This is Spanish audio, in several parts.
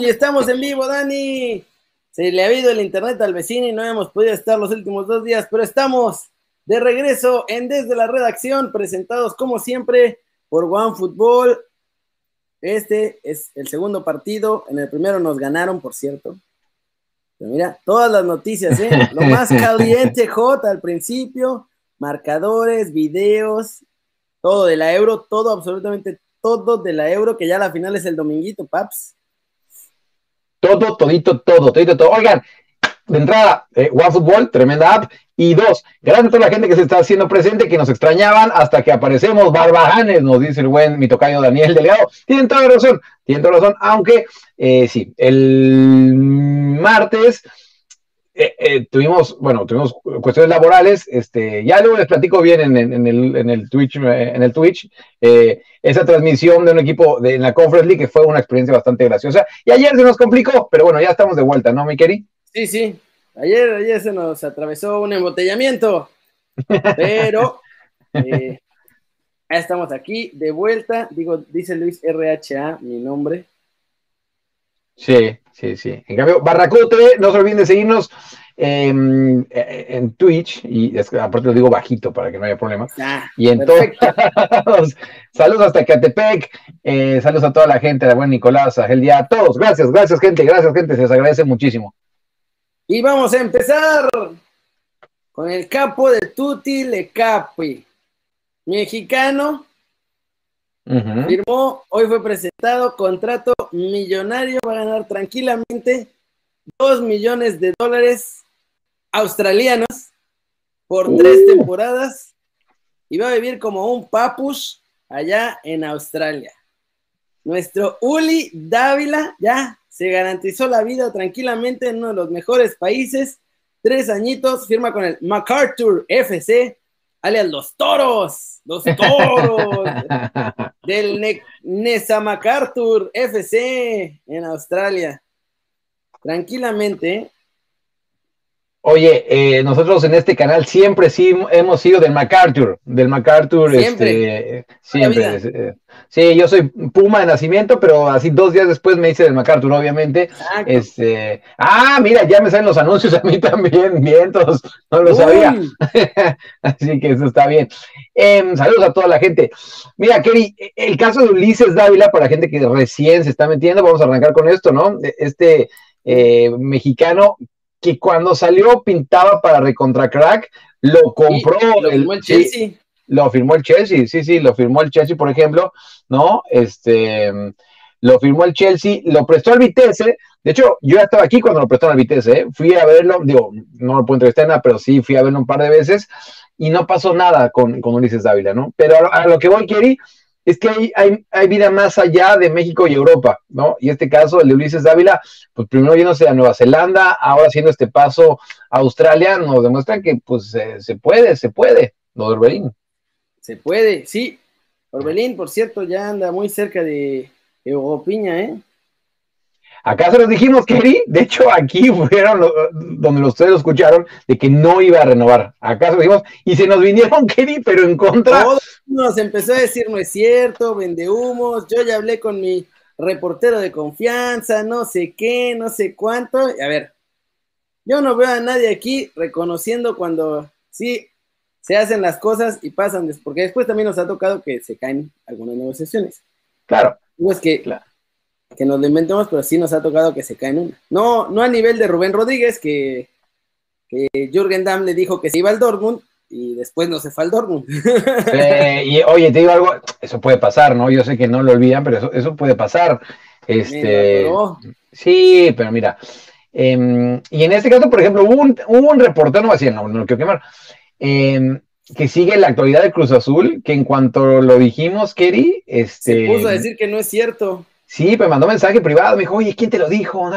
Y estamos en vivo, Dani. Se le ha habido el internet al vecino y no hemos podido estar los últimos dos días, pero estamos de regreso en Desde la Redacción, presentados como siempre por One Football. Este es el segundo partido. En el primero nos ganaron, por cierto. Pero mira, todas las noticias, ¿eh? Lo más caliente, J, al principio. Marcadores, videos, todo de la Euro, todo, absolutamente todo de la Euro, que ya la final es el dominguito, paps. Todo, todito, todo, todito, todo. Oigan, de entrada, eh, OneFootball, tremenda app. Y dos, gracias a toda la gente que se está haciendo presente, que nos extrañaban hasta que aparecemos barbajanes, nos dice el buen mi tocayo Daniel Delgado. Tienen toda razón, tienen toda razón, aunque eh, sí, el martes eh, eh, tuvimos, bueno, tuvimos cuestiones laborales, este, ya luego les platico bien en, el, en el, Twitch, en el Twitch, eh, esa transmisión de un equipo de, en la Conference League que fue una experiencia bastante graciosa. Y ayer se nos complicó, pero bueno, ya estamos de vuelta, ¿no, mi queri? Sí, sí, ayer, ayer se nos atravesó un embotellamiento, pero ya estamos aquí de vuelta, digo, dice Luis RHA, mi nombre. Sí, sí, sí. En cambio, Barracote, no se olviden de seguirnos em, eh, en Twitch, y aparte lo digo bajito para que no haya problema. Ah, y en todos, saludos hasta Catepec, eh, saludos a toda la gente, a buen Nicolás, a Día, a todos, gracias, gracias gente, gracias gente, se les agradece muchísimo. Y vamos a empezar con el capo de Tutti Le Firmó, hoy fue presentado, contrato millonario, va a ganar tranquilamente 2 millones de dólares australianos por tres uh. temporadas y va a vivir como un papus allá en Australia. Nuestro Uli Dávila ya se garantizó la vida tranquilamente en uno de los mejores países. Tres añitos, firma con el MacArthur FC, alias Los Toros, Los Toros. del Nesa MacArthur FC en Australia. Tranquilamente. Oye, eh, nosotros en este canal siempre sí hemos sido del MacArthur, del MacArthur, siempre. Este, siempre. Sí, yo soy Puma de nacimiento, pero así dos días después me hice del MacArthur, obviamente. Este, ah, mira, ya me salen los anuncios a mí también, vientos, no lo sabía. así que eso está bien. Em, saludos a toda la gente. Mira, Kerry, el caso de Ulises Dávila, para gente que recién se está metiendo, vamos a arrancar con esto, ¿no? Este eh, mexicano que cuando salió pintaba para Recontra Crack, lo compró. lo firmó el, Chelsea. Lo firmó el Chelsea, sí, sí, lo firmó el Chelsea, por ejemplo, ¿no? Este, lo firmó el Chelsea, lo prestó al Vitesse. De hecho, yo estaba aquí cuando lo prestó al Vitesse, ¿eh? Fui a verlo, digo, no lo puedo entrevistar nada, pero sí fui a verlo un par de veces y no pasó nada con, con Ulises Dávila, ¿no? Pero a, lo que voy, Keri, es que hay, hay, hay, vida más allá de México y Europa, ¿no? Y este caso, el de Ulises Dávila, pues primero yéndose a Nueva Zelanda, ahora haciendo este paso a Australia, nos demuestran que pues se puede, se puede, lo de Orbelín. Se puede, sí. Orbelín, por cierto, ya anda muy cerca de Piña, ¿eh? Acá se los dijimos, Kerry. De hecho, aquí fueron donde ustedes lo escucharon de que no iba a renovar. Acá se los dijimos y se nos vinieron, Kerry, pero en contra. nos empezó a decir no es cierto, vende humos. Yo ya hablé con mi reportero de confianza, no sé qué, no sé cuánto. A ver, yo no veo a nadie aquí reconociendo cuando sí se hacen las cosas y pasan, porque después también nos ha tocado que se caen algunas negociaciones. Claro. No es que claro que nos lo inventemos, pero sí nos ha tocado que se caen una. No, no a nivel de Rubén Rodríguez, que, que Jürgen Damm le dijo que se iba al Dortmund y después no se fue al Dortmund. Eh, y oye, te digo algo, eso puede pasar, ¿no? Yo sé que no lo olvidan, pero eso, puede pasar. Este, Sí, pero mira. Em, y en este caso, por ejemplo, hubo un, hubo un reportero, no así, no, no quiero quemar, em, que sigue la actualidad de Cruz Azul, que en cuanto lo dijimos, Kerry, este. Se puso a decir que no es cierto. Sí, pues mandó mensaje privado, me dijo, oye, ¿quién te lo dijo?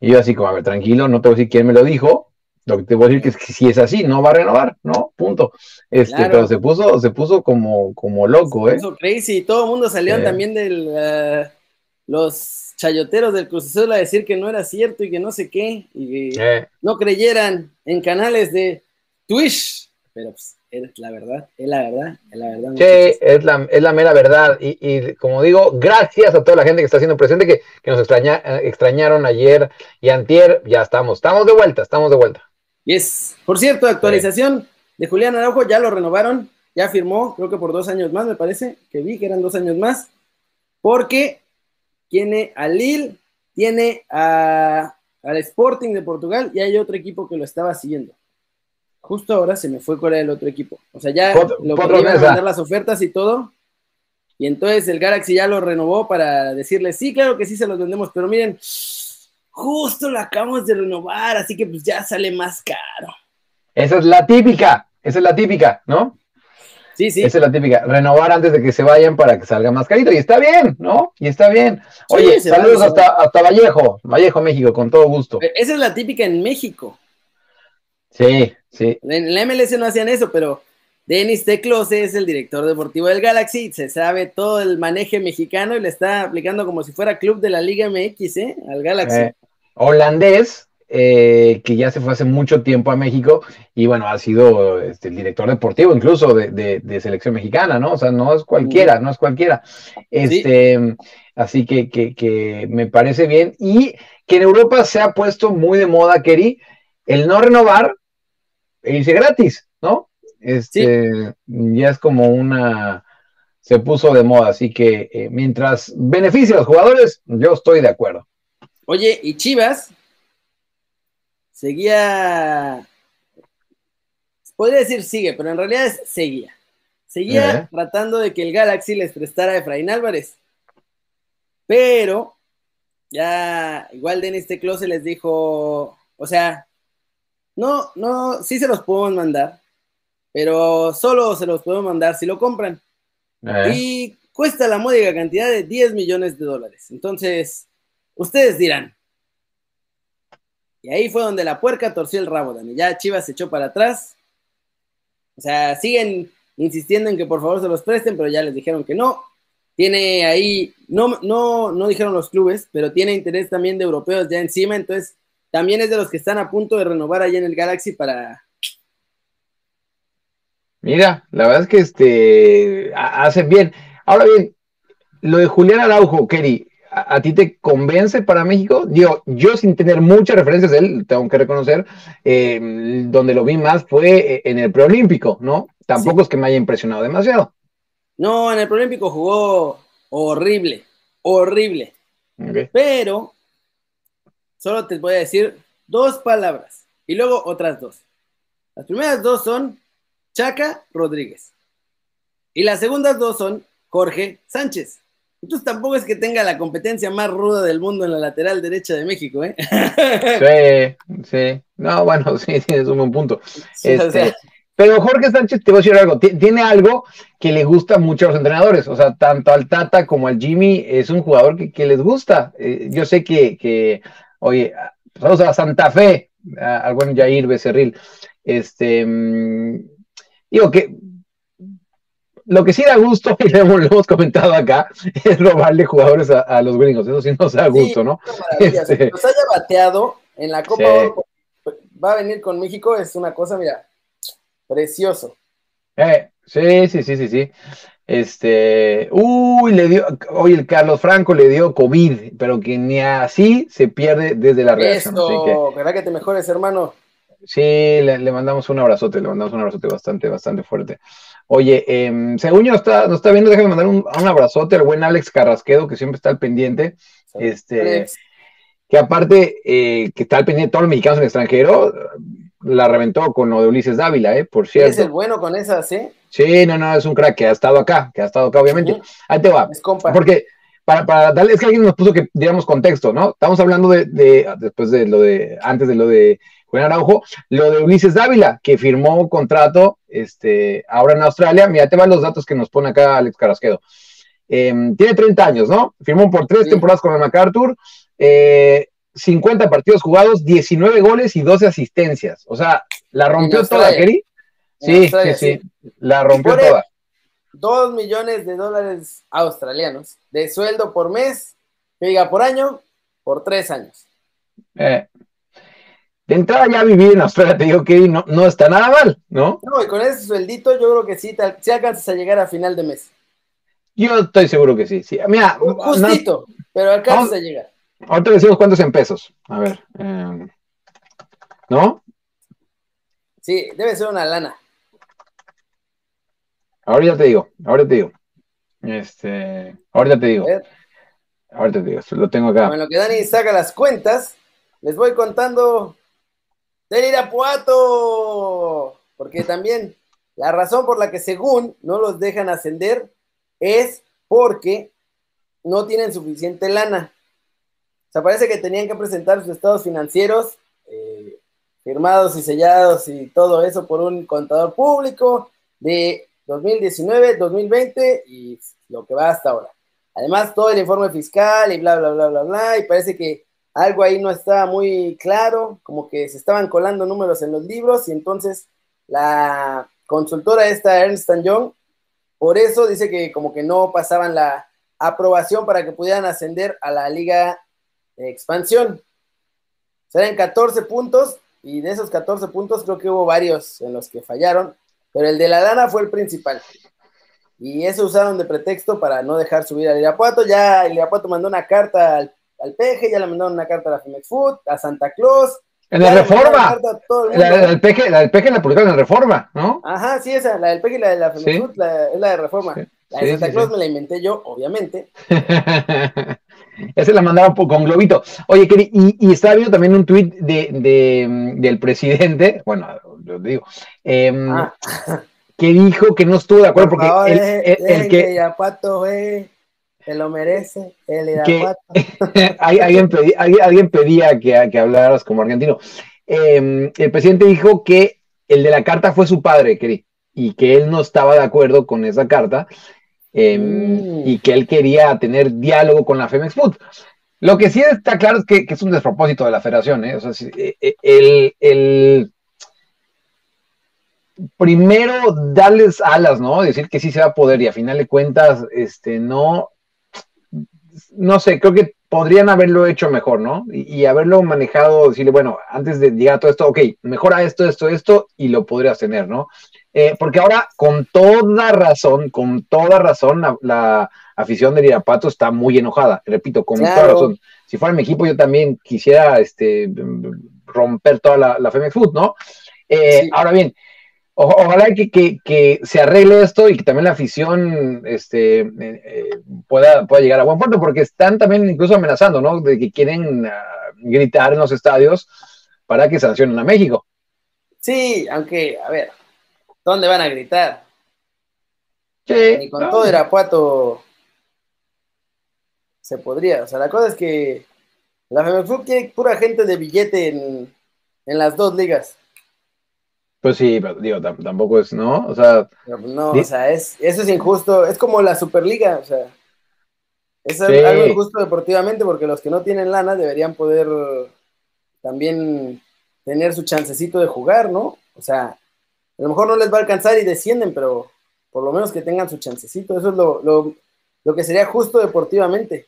Y yo así como, a ver, tranquilo, no te voy a decir quién me lo dijo, lo que te voy a decir que es que si es así, no va a renovar, ¿no? Punto. Este, pero se puso, se puso como, como loco, ¿eh? Se puso crazy, todo el mundo salió también de eh, los chayoteros del Cruz Azul a decir que no era cierto y que no sé qué, y que no creyeran en canales de Twitch, pero pues es la verdad, es la verdad, es la verdad. Sí, es la, es la mera verdad. Y, como digo, gracias a toda la gente que está haciendo presente, que, nos extraña, extrañaron ayer y antier, ya estamos, estamos de vuelta, estamos de vuelta. Y es, por cierto, actualización de Julián Araujo, ya lo renovaron, ya firmó, creo que por dos años más, me parece, que vi que eran dos años más, porque tiene a Lille, tiene a, al Sporting de Portugal y hay otro equipo que lo estaba siguiendo justo ahora se me fue cuál era el otro equipo. O sea, ya lo iban a mandar las ofertas y todo. Y entonces el Galaxy ya lo renovó para decirle, sí, claro que sí se los vendemos, pero miren, justo lo acabamos de renovar, así que pues ya sale más caro. Esa es la típica, esa es la típica, ¿no? Sí, sí. Esa es la típica, renovar antes de que se vayan para que salga más carito. Y está bien, ¿no? Y está bien. Oye, saludos hasta, hasta Vallejo, Vallejo, México, con todo gusto. Esa es la típica en México. Sí, sí. En la MLS no hacían eso, pero Denis Teclose es el director deportivo del Galaxy, se sabe todo el maneje mexicano y le está aplicando como si fuera club de la Liga MX, ¿eh? Al Galaxy. Eh, holandés, eh, que ya se fue hace mucho tiempo a México y bueno, ha sido este, el director deportivo incluso de, selección mexicana, ¿no? O sea, no es cualquiera, no es cualquiera. Este, Así que, que, que me parece bien y que en Europa se ha puesto muy de moda, Kerry, el no renovar irse gratis, ¿no? Este, ya es como una, se puso de moda, así que eh, mientras beneficia a los jugadores, yo estoy de acuerdo. Oye, y Chivas seguía, podría decir sigue, pero en realidad es seguía. Seguía tratando de que el Galaxy les prestara a Efraín Álvarez. Pero ya igual Denis Teclose les dijo, o sea, no, no, sí se los podemos mandar, pero solo se los podemos mandar si lo compran. Eh. Y cuesta la módica cantidad de 10 millones de dólares. Entonces, ustedes dirán. Y ahí fue donde la puerca torció el rabo, Dani. Ya Chivas se echó para atrás. O sea, siguen insistiendo en que por favor se los presten, pero ya les dijeron que no. Tiene ahí, no, no, no dijeron los clubes, pero tiene interés también de europeos ya encima, entonces también es de los que están a punto de renovar allá en el Galaxy para. Mira, la verdad es que este hacen bien. Ahora bien, lo de Julián Araujo, Kerry, ¿a, ti te convence para México? Digo, yo sin tener muchas referencias de él, tengo que reconocer, eh, donde lo vi más fue eh, en el preolímpico, ¿no? Tampoco es que me haya impresionado demasiado. No, en el preolímpico jugó horrible, horrible. Pero solo te voy a decir dos palabras y luego otras dos. Las primeras dos son Chaca Rodríguez y las segundas dos son Jorge Sánchez. Entonces tampoco es que tenga la competencia más ruda del mundo en la lateral derecha de México, ¿eh? Sí, sí. No, bueno, sí, tienes un buen punto. Este, pero Jorge Sánchez, te voy a decir algo, tiene algo que le gusta mucho a los entrenadores, o sea, tanto al Tata como al Jimmy, es un jugador que, les gusta. Eh, yo sé que, que Oye, vamos a Santa Fe, al buen Jair Becerril. Este, mm, digo que lo que sí da gusto, y lo hemos, comentado acá, es robarle jugadores a, los gringos. Eso sí nos da gusto, ¿no? Este... Nos haya bateado en la Copa va a venir con México, es una cosa, mira, precioso. Eh, sí, sí, sí, sí, sí. Este, uy, le dio, hoy el Carlos Franco le dio COVID, pero que ni así se pierde desde la reacción. Eso, ¿verdad que te mejores, hermano? Sí, le, mandamos un abrazote, le mandamos un abrazote bastante, bastante fuerte. Oye, eh, según yo está, nos está viendo, déjame mandar un, abrazote al buen Alex Carrasquedo, que siempre está al pendiente. Este, que aparte, eh, que está al pendiente de todos los mexicanos en el extranjero, la reventó con lo de Ulises Dávila, ¿eh? Por cierto. Es el bueno con esas, ¿eh? Sí, no, no, es un crack que ha estado acá, que ha estado acá, obviamente. Ahí te va. Porque para, para darle, es que alguien nos puso que diéramos contexto, ¿no? Estamos hablando de, de, después de lo de, antes de lo de Juan Araujo, lo de Ulises Dávila, que firmó contrato este, ahora en Australia. Mira, te van los datos que nos pone acá Alex Carrasquedo. Em, tiene 30 años, ¿no? Firmó por tres temporadas con el MacArthur. 50 eh, partidos jugados, 19 goles y 12 asistencias. O sea, la rompió toda, Kerry. Sí, sí, sí, La rompió toda. Dos millones de dólares australianos de sueldo por mes, que diga por año, por tres años. Eh. de entrada ya vivir en Australia, te digo que no, no está nada mal, ¿no? No, y con ese sueldito yo creo que sí, te, alcanzas a llegar a final de mes. Yo estoy seguro que sí. sí. Mira, Justito, pero alcanzas a llegar. Ahorita decimos cuántos en pesos. A ver. Em, ¿No? Sí, debe ser una lana. Ahora ya te digo, ahora te digo. Este, ahorita te digo. Ahorita te digo, lo tengo acá. Bueno, que Dani saca las cuentas, les voy contando del Irapuato. Porque también la razón por la que según no los dejan ascender es porque no tienen suficiente lana. O sea, parece que tenían que presentar sus estados financieros eh, firmados y sellados y todo eso por un contador público de 2019, 2020 y lo que va hasta ahora. Además, todo el informe fiscal y bla, bla, bla, bla, bla, y parece que algo ahí no estaba muy claro, como que se estaban colando números en los libros y entonces la consultora esta, Ernst Young, por eso dice que como que no pasaban la aprobación para que pudieran ascender a la liga de expansión. Serán 14 puntos y de esos 14 puntos creo que hubo varios en los que fallaron, pero el de la lana fue el principal. Y eso usaron de pretexto para no dejar subir al Irapuato. Ya el Irapuato mandó una carta al, al PG, ya le mandaron una carta a la Femex Food, a Santa Claus, en la reforma. La, del peje, la del peje la publicaron en reforma, ¿no? Ajá, sí, esa, la del peje y la de la Femex la, es la de reforma. La de Santa Claus me la inventé yo, obviamente. Esa la mandaron con globito. Oye, y, y estaba viendo también un tuit de, de, del presidente, bueno, lo digo, em, ah. que dijo que no estuvo de acuerdo porque el, el, que... que Pato, se lo merece el Irapuato. alguien, pedía, alguien, pedía que, que, hablaras como argentino. Em, el presidente dijo que el de la carta fue su padre, Keri, y que él no estaba de acuerdo con esa carta Em, y que él quería tener diálogo con la Femex Food. Lo que sí está claro es que, es un despropósito de la federación. ¿eh? O sea, eh, eh, el, el, primero darles alas, ¿no? Decir que sí se va a poder y a final de cuentas, este, no, no sé, creo que podrían haberlo hecho mejor, ¿no? Y, y, haberlo manejado, decirle, bueno, antes de llegar a todo esto, ok, mejora esto, esto, esto, y lo podrías tener, ¿no? Eh, porque ahora, con toda razón, con toda razón, la, afición del Irapato está muy enojada. Repito, con toda razón. Si fuera mi equipo, yo también quisiera este, romper toda la, la Femex Food, ¿no? Eh, ahora bien, ojalá que, se arregle esto y que también la afición este, eh, pueda, pueda llegar a buen puerto, porque están también incluso amenazando, ¿no? De que quieren ah, gritar en los estadios para que sancionen a México. Sí, aunque, a ver, ¿Dónde van a gritar? Sí. Ni con todo Irapuato se podría. O sea, la cosa es que la FEMEFUT tiene pura gente de billete en, las dos ligas. Pues sí, pero digo, tampoco es, ¿no? O sea. no, o sea, es, eso es injusto. Es como la Superliga, o sea. Es algo injusto deportivamente porque los que no tienen lana deberían poder también tener su chancecito de jugar, ¿no? O sea, a lo mejor no les va a alcanzar y descienden, pero por lo menos que tengan su chancecito. Eso es lo, que sería justo deportivamente.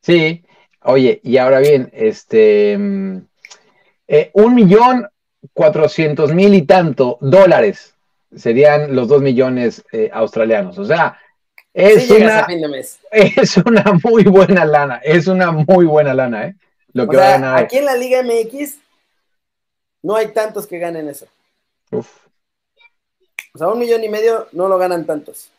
Sí, oye, y ahora bien, este, mm, eh, un millón cuatrocientos mil y tanto dólares serían los dos millones eh, australianos. O sea, es, una, es una muy buena lana, es una muy buena lana, ¿eh? Lo que Aquí en la Liga MX no hay tantos que ganen eso. O sea, un millón y medio no lo ganan tantos.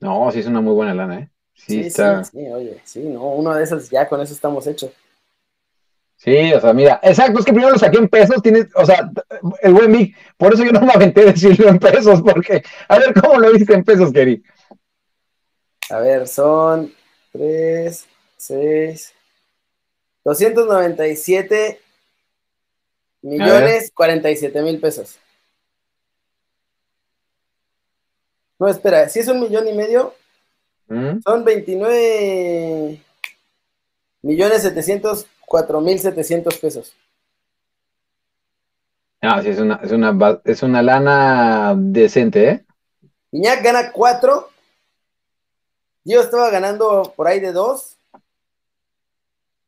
No, sí es una muy buena lana, ¿eh? Sí, sí, está... sí, oye, sí, no, uno de esos ya con eso estamos hechos. Sí, o sea, mira, exacto, es que primero lo saqué en pesos, tienes, o sea, el buen Vic, por eso yo no me aventé a decirlo en pesos, porque, a ver, ¿cómo lo viste en pesos, Kerry? A ver, son 3, 6, 297 Millones cuarenta y siete mil pesos. No, espera, si es un millón y medio, ¿Mm? son 29 millones setecientos cuatro mil setecientos pesos. Ah, sí, es una, es una, es una lana decente, ¿eh? Iñak gana cuatro. Yo estaba ganando por ahí de dos.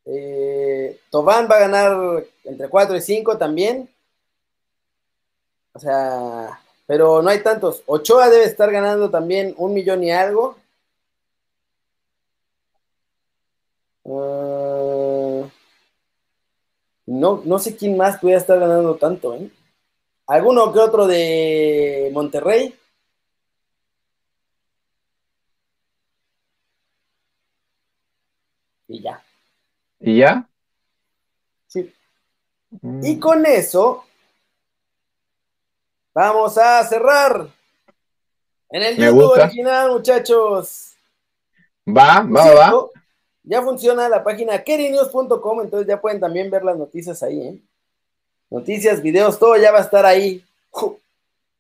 Eh, Tobán va a ganar entre 4 y 5 también. O sea, pero no hay tantos. Ochoa debe estar ganando también un millón y algo. Uh, no, no sé quién más puede estar ganando tanto, ¿eh? ¿Alguno que otro de Monterrey? Y ya. ¿Y ya? Sí. Mm. Y con eso, vamos a cerrar en el YouTube original, muchachos. Va, va, va. Ya funciona la página kerinews.com, entonces ya pueden también ver las noticias ahí, ¿eh? Noticias, videos, todo ya va a estar ahí.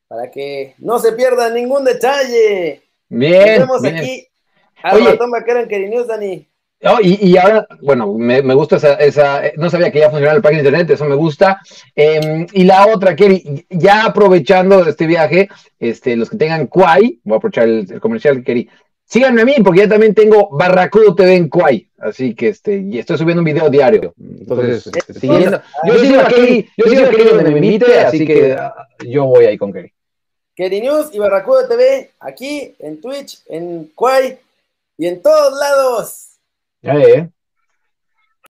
Para que no se pierda ningún detalle. Bien. Nos vemos aquí al ratón vaquero en Kerinews, Dani. Oh, y, ahora, bueno, me, gusta esa, no sabía que ya funcionaba la página de internet, eso me gusta. Em, y la otra, Keri, ya aprovechando este viaje, este, los que tengan Quai, voy a aprovechar el, comercial, Keri, síganme a mí, porque ya también tengo Barracudo TV en Quai, así que este, y estoy subiendo un video diario. Entonces, este, siguiendo, yo sigo a Keri, yo sigo a Keri donde me invite, así que ah, yo voy ahí con Keri. Keri News y Barracudo TV, aquí, en Twitch, en Quai y en todos lados. Ja, ja.